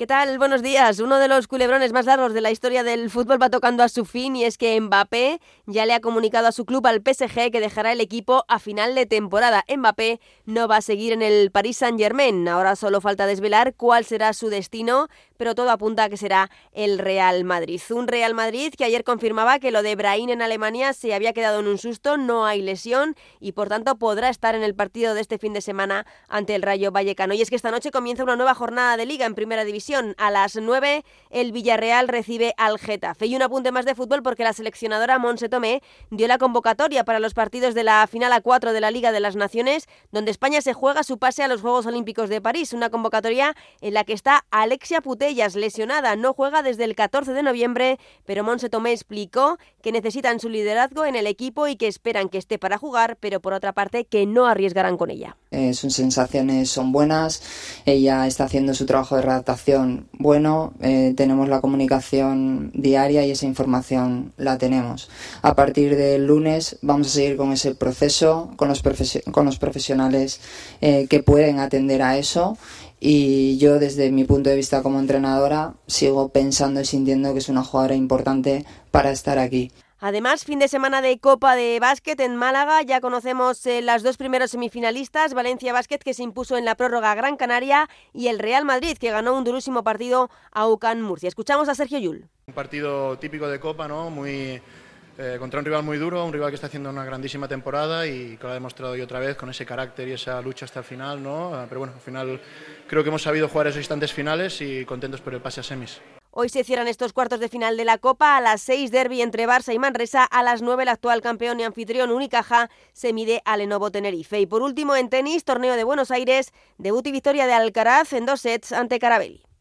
¿Qué tal? Buenos días. Uno de los culebrones más largos de la historia del fútbol va tocando a su fin y es que Mbappé ya le ha comunicado a su club, al PSG, que dejará el equipo a final de temporada. Mbappé no va a seguir en el Paris Saint-Germain. Ahora solo falta desvelar cuál será su destino, pero todo apunta a que será el Real Madrid. Un Real Madrid que ayer confirmaba que lo de Brahim en Alemania se había quedado en un susto, no hay lesión y por tanto podrá estar en el partido de este fin de semana ante el Rayo Vallecano. Y es que esta noche comienza una nueva jornada de liga en Primera División a las 9 el Villarreal recibe al Getafe. Y un apunte más de fútbol porque la seleccionadora Monse Tomé dio la convocatoria para los partidos de la final a 4 de la Liga de las Naciones, donde España se juega su pase a los Juegos Olímpicos de París. Una convocatoria en la que está Alexia Putellas, lesionada. No juega desde el 14 de noviembre, pero Monse Tomé explicó que necesitan su liderazgo en el equipo y que esperan que esté para jugar, pero por otra parte que no arriesgarán con ella. Eh, sus sensaciones son buenas, ella está haciendo su trabajo de redactación bueno, eh, tenemos la comunicación diaria y esa información la tenemos. A partir del lunes vamos a seguir con ese proceso, con los, con los profesionales eh, que pueden atender a eso y yo desde mi punto de vista como entrenadora sigo pensando y sintiendo que es una jugadora importante para estar aquí. Además, fin de semana de Copa de Básquet en Málaga. Ya conocemos eh, las dos primeros semifinalistas, Valencia Básquet que se impuso en la prórroga Gran Canaria y el Real Madrid que ganó un durísimo partido a UCAN Murcia. Escuchamos a Sergio Yul. Un partido típico de Copa, ¿no? Muy eh, contra un rival muy duro, un rival que está haciendo una grandísima temporada y que lo ha demostrado hoy otra vez con ese carácter y esa lucha hasta el final, ¿no? Ah, pero bueno, al final creo que hemos sabido jugar esos instantes finales y contentos por el pase a semis. Hoy se cierran estos cuartos de final de la Copa. A las 6 derby entre Barça y Manresa. A las 9 el actual campeón y anfitrión Unicaja se mide a Lenovo Tenerife. Y por último en tenis, torneo de Buenos Aires, debut y victoria de Alcaraz en dos sets ante Carabelli.